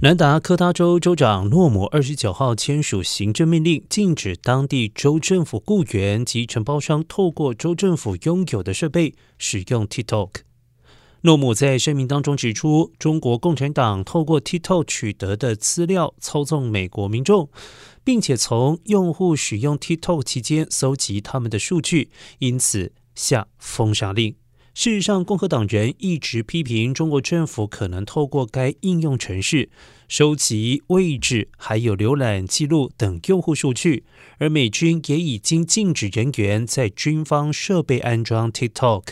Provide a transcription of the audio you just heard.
南达科他州州长诺姆二十九号签署行政命令，禁止当地州政府雇员及承包商透过州政府拥有的设备使用 TikTok。诺姆在声明当中指出，中国共产党透过 TikTok 取得的资料操纵美国民众，并且从用户使用 TikTok 期间搜集他们的数据，因此下封杀令。事实上，共和党人一直批评中国政府可能透过该应用程式收集位置、还有浏览记录等用户数据，而美军也已经禁止人员在军方设备安装 TikTok。